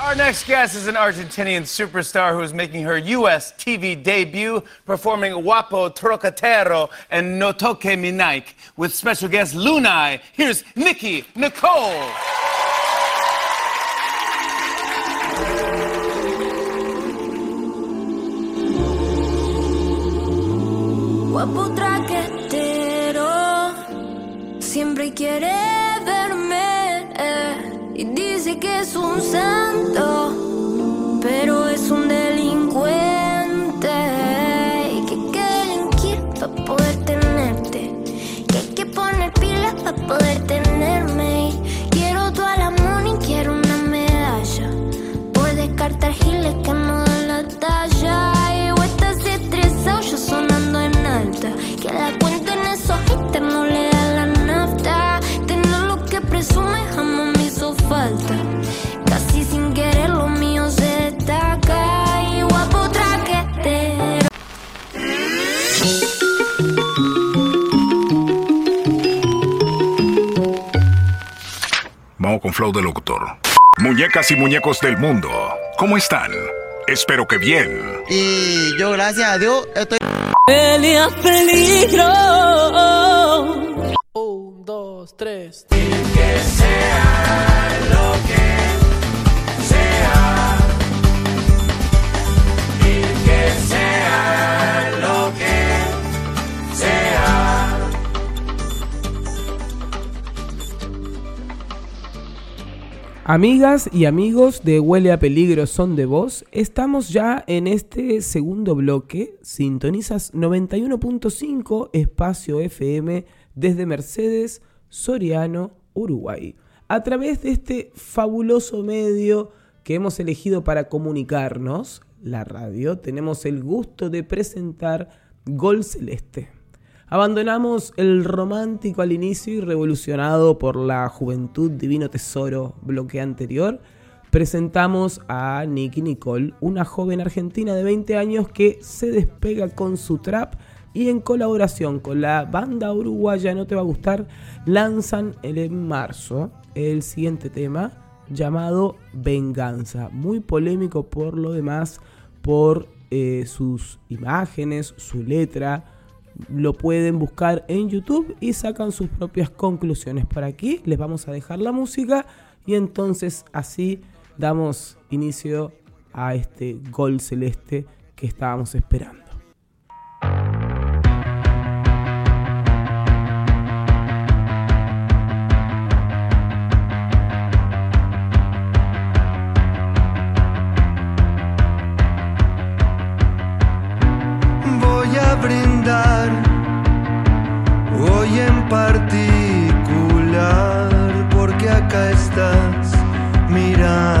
Our next guest is an Argentinian superstar who is making her U.S. TV debut performing Guapo Trocatero and No Toque Mi Nike with special guest Lunai. Here's Nikki Nicole. Guapo traquetero, siempre quiere verme eh, y dice que es un santo, Con Flow de Locutor. Muñecas y muñecos del mundo, ¿cómo están? Espero que bien. Y yo, gracias a Dios, estoy. Pelea peligro. Un, dos, tres. Amigas y amigos de Huele a Peligro son de voz, estamos ya en este segundo bloque. Sintonizas 91.5 espacio FM desde Mercedes, Soriano, Uruguay. A través de este fabuloso medio que hemos elegido para comunicarnos, la radio, tenemos el gusto de presentar Gol Celeste. Abandonamos el romántico al inicio y revolucionado por la juventud divino tesoro bloque anterior. Presentamos a Nicky Nicole, una joven argentina de 20 años que se despega con su trap y en colaboración con la banda uruguaya No Te Va a Gustar lanzan en marzo el siguiente tema llamado Venganza. Muy polémico por lo demás, por eh, sus imágenes, su letra lo pueden buscar en YouTube y sacan sus propias conclusiones. Por aquí les vamos a dejar la música y entonces así damos inicio a este gol celeste que estábamos esperando. Estás mirándome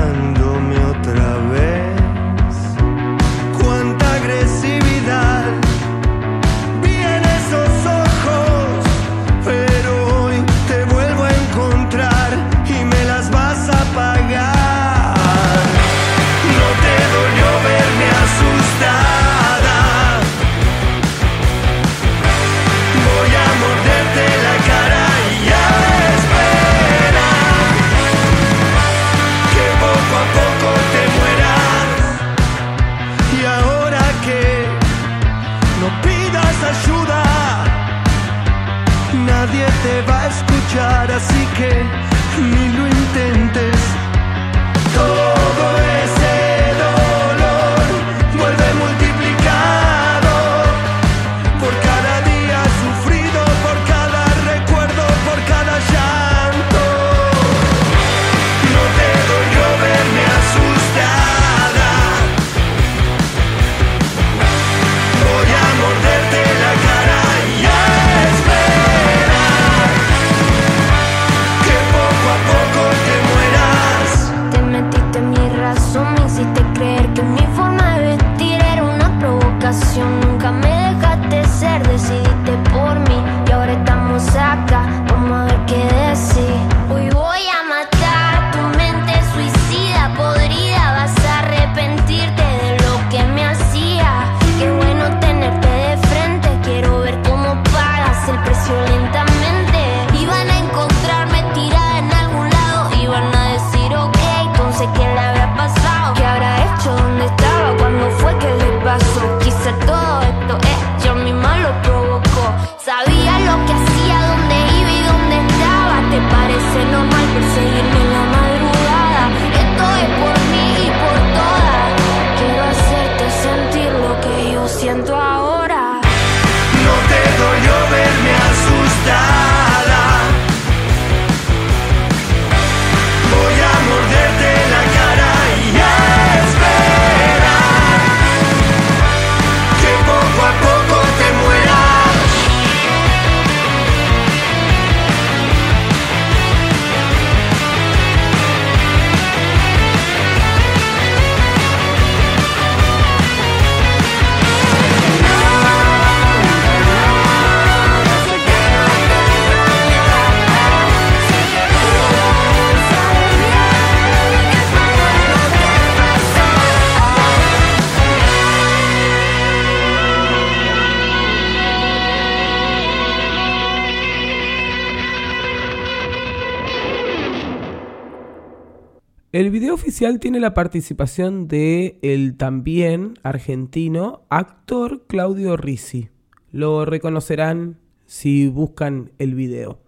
oficial tiene la participación de el también argentino actor Claudio Risi. Lo reconocerán si buscan el video.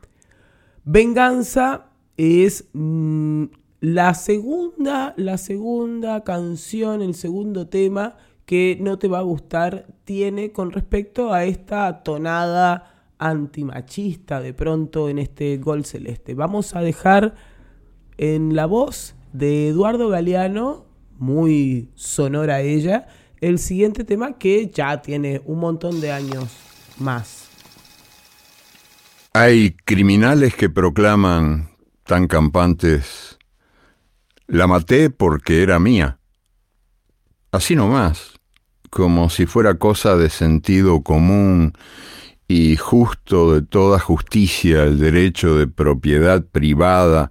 Venganza es mm, la segunda, la segunda canción, el segundo tema que no te va a gustar tiene con respecto a esta tonada antimachista de pronto en este gol celeste. Vamos a dejar en la voz de Eduardo Galeano, muy sonora ella, el siguiente tema que ya tiene un montón de años más. Hay criminales que proclaman tan campantes, la maté porque era mía. Así nomás, como si fuera cosa de sentido común y justo de toda justicia el derecho de propiedad privada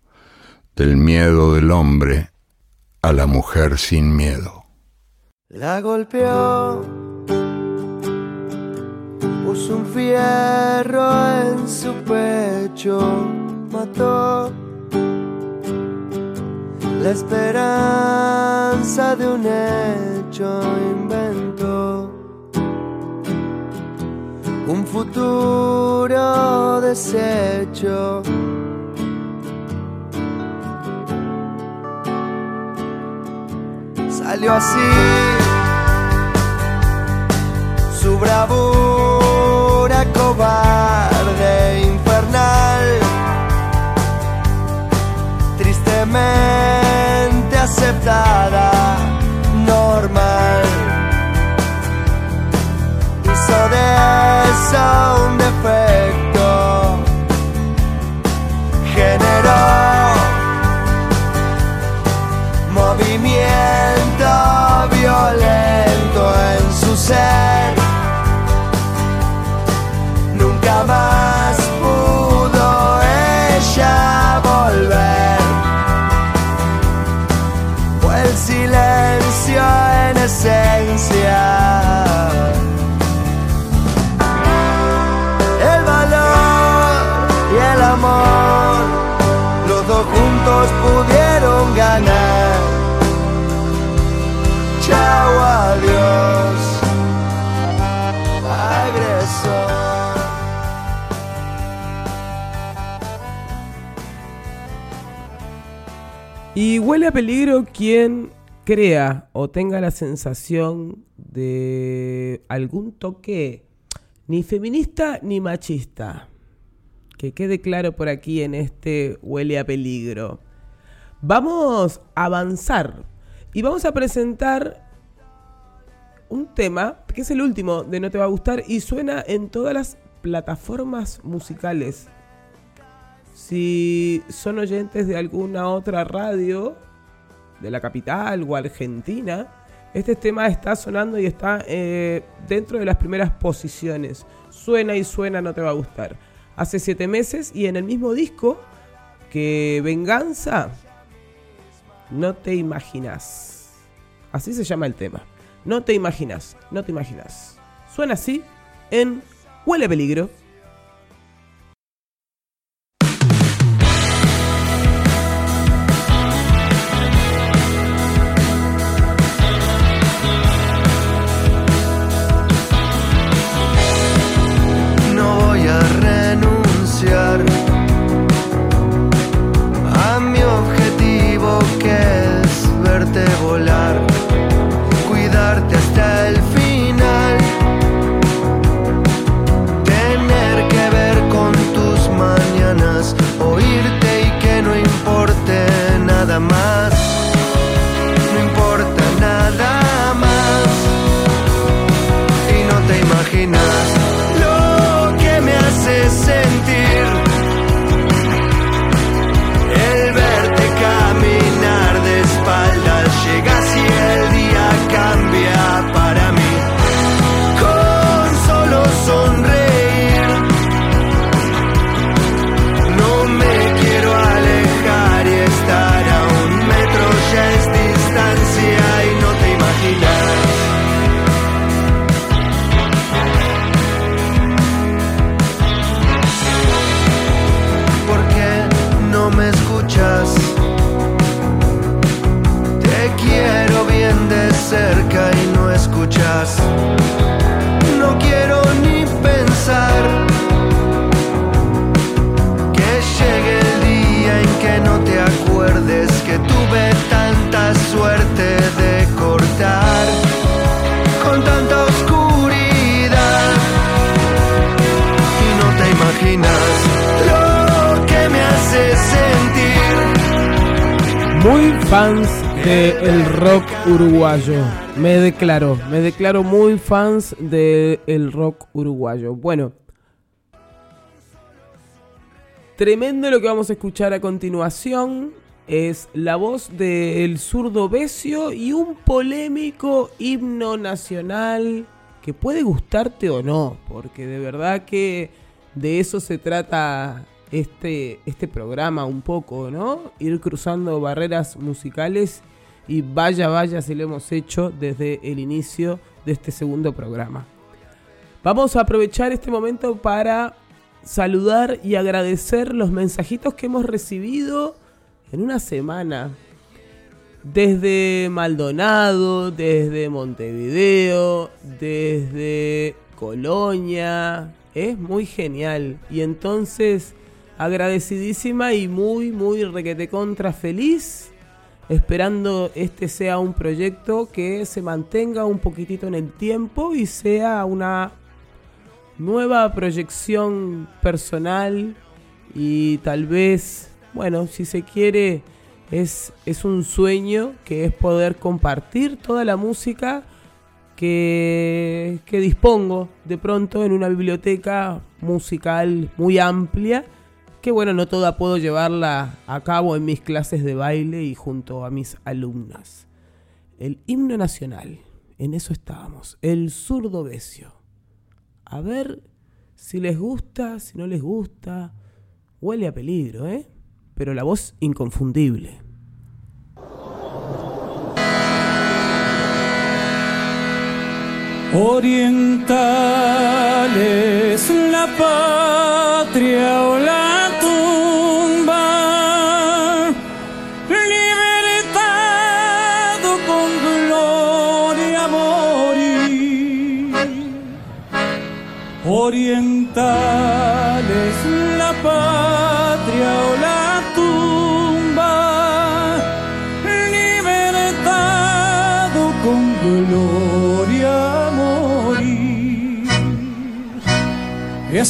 del miedo del hombre a la mujer sin miedo. La golpeó, puso un fierro en su pecho, mató la esperanza de un hecho, inventó un futuro deshecho. Salió así su bravura cobarde, infernal, tristemente aceptada, normal. Hizo de eso un defecto, Peligro quien crea o tenga la sensación de algún toque ni feminista ni machista. Que quede claro por aquí en este huele a peligro. Vamos a avanzar y vamos a presentar un tema que es el último de No Te Va a Gustar y suena en todas las plataformas musicales. Si son oyentes de alguna otra radio de la capital o argentina, este tema está sonando y está eh, dentro de las primeras posiciones. Suena y suena, no te va a gustar. Hace siete meses y en el mismo disco que Venganza, no te imaginas. Así se llama el tema. No te imaginas, no te imaginas. Suena así en Huele Peligro. enough. Fans del rock uruguayo. Me declaro, me declaro muy fans del rock uruguayo. Bueno, tremendo lo que vamos a escuchar a continuación. Es la voz del zurdo Besio y un polémico himno nacional que puede gustarte o no, porque de verdad que de eso se trata este, este programa un poco, ¿no? Ir cruzando barreras musicales y vaya, vaya si lo hemos hecho desde el inicio de este segundo programa. Vamos a aprovechar este momento para saludar y agradecer los mensajitos que hemos recibido en una semana. Desde Maldonado, desde Montevideo, desde Colonia. Es muy genial. Y entonces agradecidísima y muy, muy requete contra feliz. Esperando este sea un proyecto que se mantenga un poquitito en el tiempo y sea una nueva proyección personal y tal vez, bueno, si se quiere, es, es un sueño que es poder compartir toda la música que, que dispongo de pronto en una biblioteca musical muy amplia que bueno, no toda puedo llevarla a cabo en mis clases de baile y junto a mis alumnas. El himno nacional, en eso estábamos, el zurdo besio. A ver si les gusta, si no les gusta. Huele a peligro, ¿eh? Pero la voz inconfundible. Oriental es la patria o la Oriental es la patria o la tumba, libertad con gloria morir. Es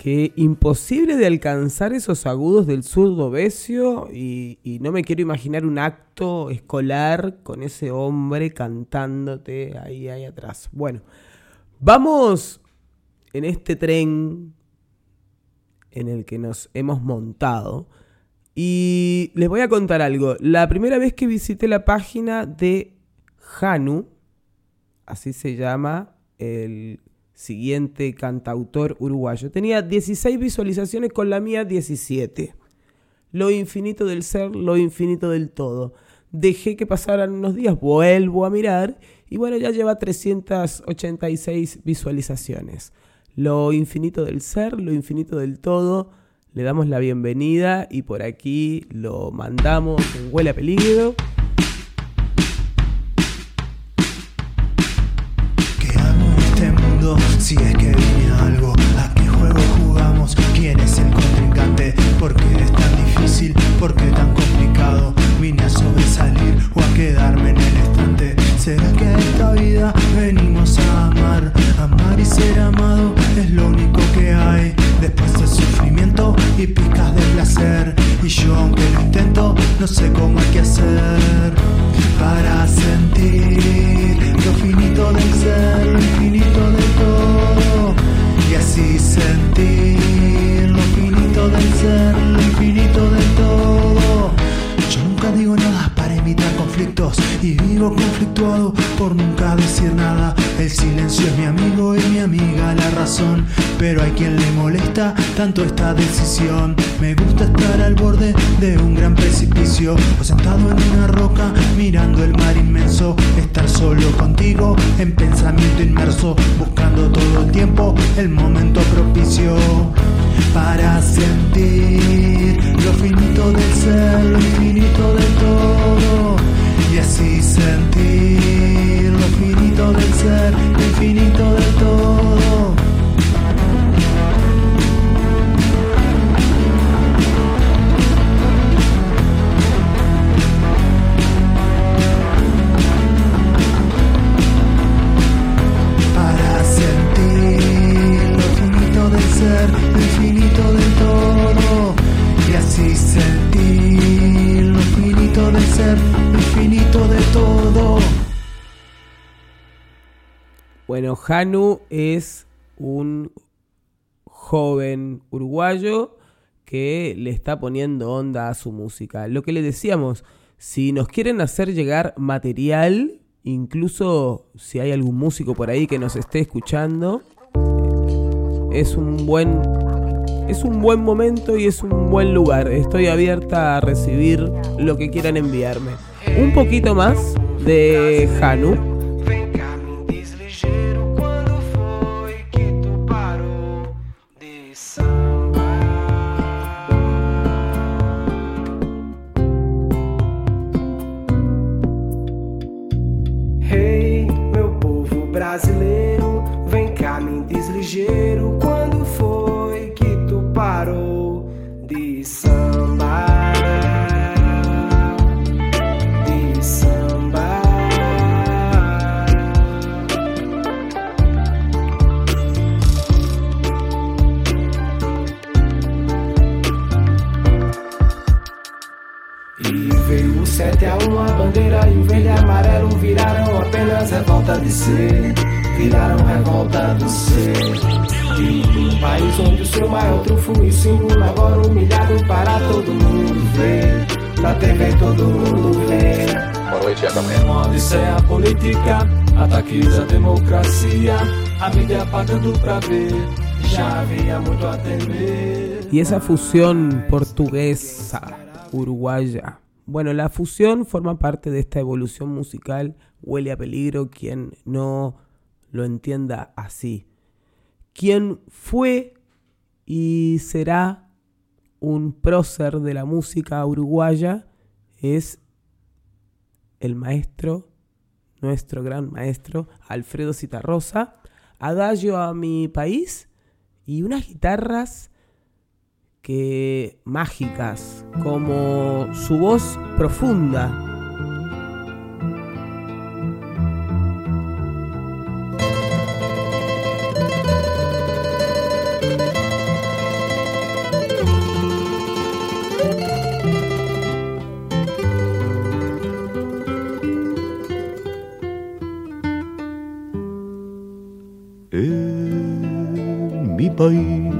que imposible de alcanzar esos agudos del zurdo besio y, y no me quiero imaginar un acto escolar con ese hombre cantándote ahí, ahí atrás. Bueno, vamos en este tren en el que nos hemos montado y les voy a contar algo. La primera vez que visité la página de Hanu, así se llama el siguiente cantautor uruguayo. Tenía 16 visualizaciones con la mía 17. Lo infinito del ser, lo infinito del todo. Dejé que pasaran unos días, vuelvo a mirar y bueno, ya lleva 386 visualizaciones. Lo infinito del ser, lo infinito del todo. Le damos la bienvenida y por aquí lo mandamos en Huele a Peligro. Si es que viene algo a qué juego jugamos quién es el contrincante por qué es tan difícil por qué tan complicado vine a sobresalir o a quedarme en el estante. Será que esta vida venimos a amar amar y ser amado es lo único que hay. Después del sufrimiento y picas de placer. Y yo aunque lo intento no sé cómo hay que hacer para sentir Me gusta estar al borde de un gran precipicio o sentado en una roca mirando el mar inmenso. Estar solo contigo en pensamiento inmerso, buscando todo el tiempo el momento propicio para sentir lo finito del ser, Hanu es un joven uruguayo que le está poniendo onda a su música. Lo que le decíamos, si nos quieren hacer llegar material, incluso si hay algún músico por ahí que nos esté escuchando, es un buen es un buen momento y es un buen lugar. Estoy abierta a recibir lo que quieran enviarme. Un poquito más de Hanu. Viraram apenas revolta de ser. Viraram revolta do ser. E um país onde o seu maior trunfo e símbolo agora humilhado para todo mundo ver. Na TV todo mundo vê. Boa noite, Uma odisseia política, ataques à democracia, a mídia pagando pra ver. Já havia muito a temer. Y esa fusión portuguesa, uruguaya. Bueno, la fusión forma parte de esta evolución musical. Huele a peligro quien no lo entienda así. Quien fue y será un prócer de la música uruguaya es el maestro, nuestro gran maestro, Alfredo Citarrosa. Adagio a mi país y unas guitarras mágicas, como su voz profunda. En mi país,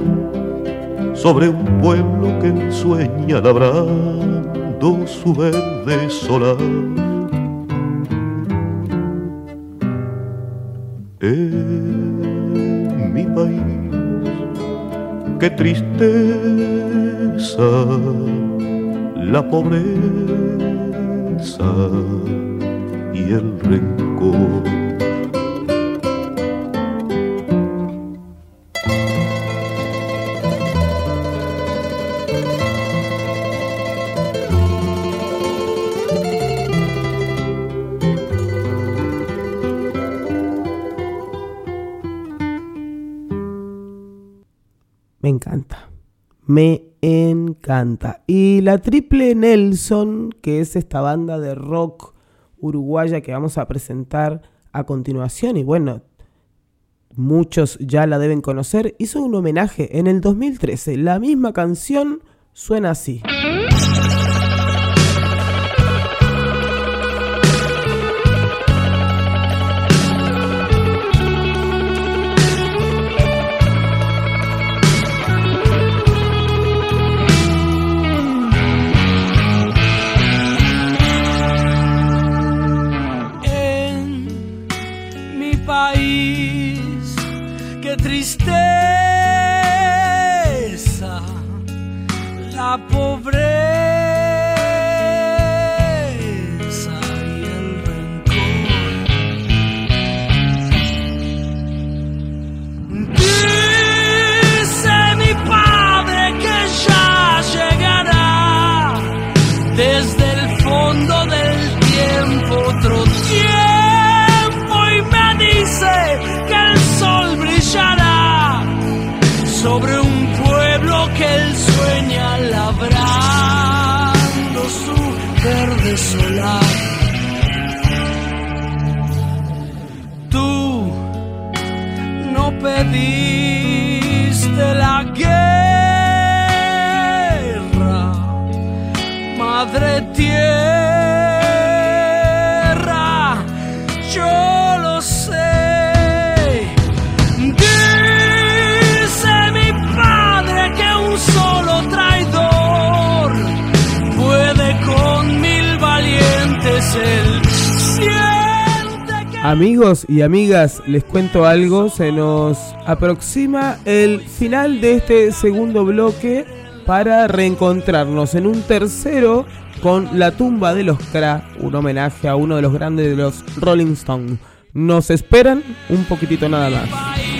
sobre un pueblo que sueña labrando su verde solar. En mi país, qué tristeza la pobreza y el rencor. me encanta. Y la Triple Nelson, que es esta banda de rock uruguaya que vamos a presentar a continuación, y bueno, muchos ya la deben conocer, hizo un homenaje en el 2013. La misma canción suena así. Amigos y amigas, les cuento algo, se nos aproxima el final de este segundo bloque para reencontrarnos en un tercero con La tumba de los Kra, un homenaje a uno de los grandes de los Rolling Stones. Nos esperan un poquitito nada más.